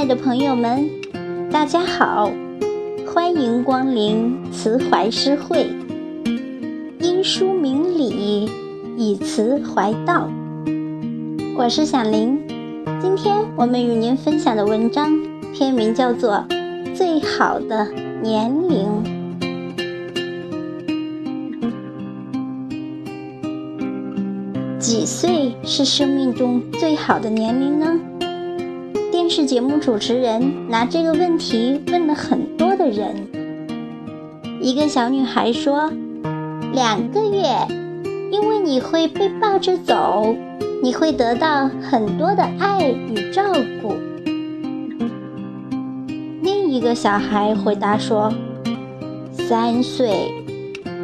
亲爱的朋友们，大家好，欢迎光临慈怀诗会。因书明理，以词怀道。我是小林，今天我们与您分享的文章篇名叫做《最好的年龄》。几岁是生命中最好的年龄呢？是节目主持人拿这个问题问了很多的人。一个小女孩说：“两个月，因为你会被抱着走，你会得到很多的爱与照顾。”另一个小孩回答说：“三岁，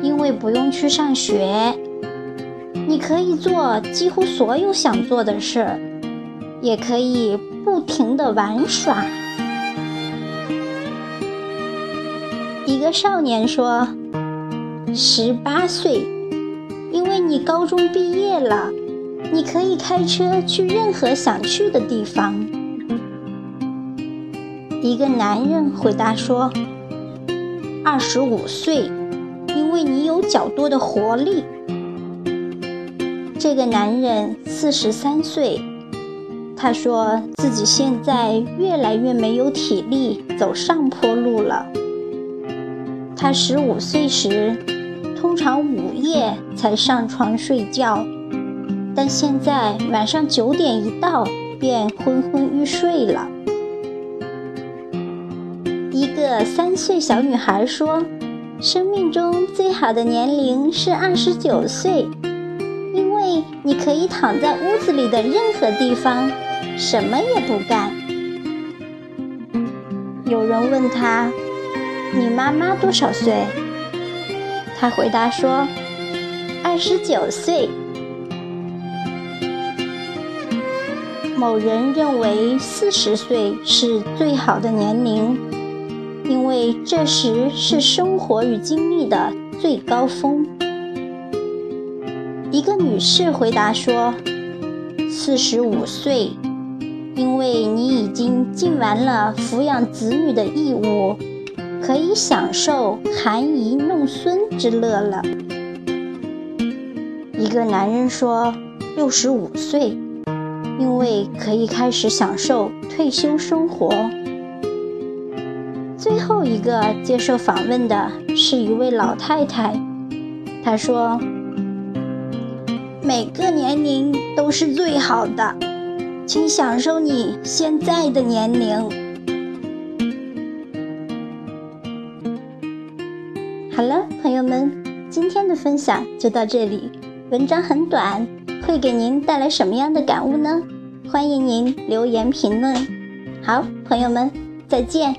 因为不用去上学，你可以做几乎所有想做的事，也可以。”不停的玩耍。一个少年说：“十八岁，因为你高中毕业了，你可以开车去任何想去的地方。”一个男人回答说：“二十五岁，因为你有较多的活力。”这个男人四十三岁。他说自己现在越来越没有体力走上坡路了。他十五岁时，通常午夜才上床睡觉，但现在晚上九点一到便昏昏欲睡了。一个三岁小女孩说：“生命中最好的年龄是二十九岁，因为你可以躺在屋子里的任何地方。”什么也不干。有人问他：“你妈妈多少岁？”他回答说：“二十九岁。”某人认为四十岁是最好的年龄，因为这时是生活与经历的最高峰。一个女士回答说：“四十五岁。”因为你已经尽完了抚养子女的义务，可以享受含饴弄孙之乐了。一个男人说：“六十五岁，因为可以开始享受退休生活。”最后一个接受访问的是一位老太太，她说：“每个年龄都是最好的。”请享受你现在的年龄。好了，朋友们，今天的分享就到这里。文章很短，会给您带来什么样的感悟呢？欢迎您留言评论。好，朋友们，再见。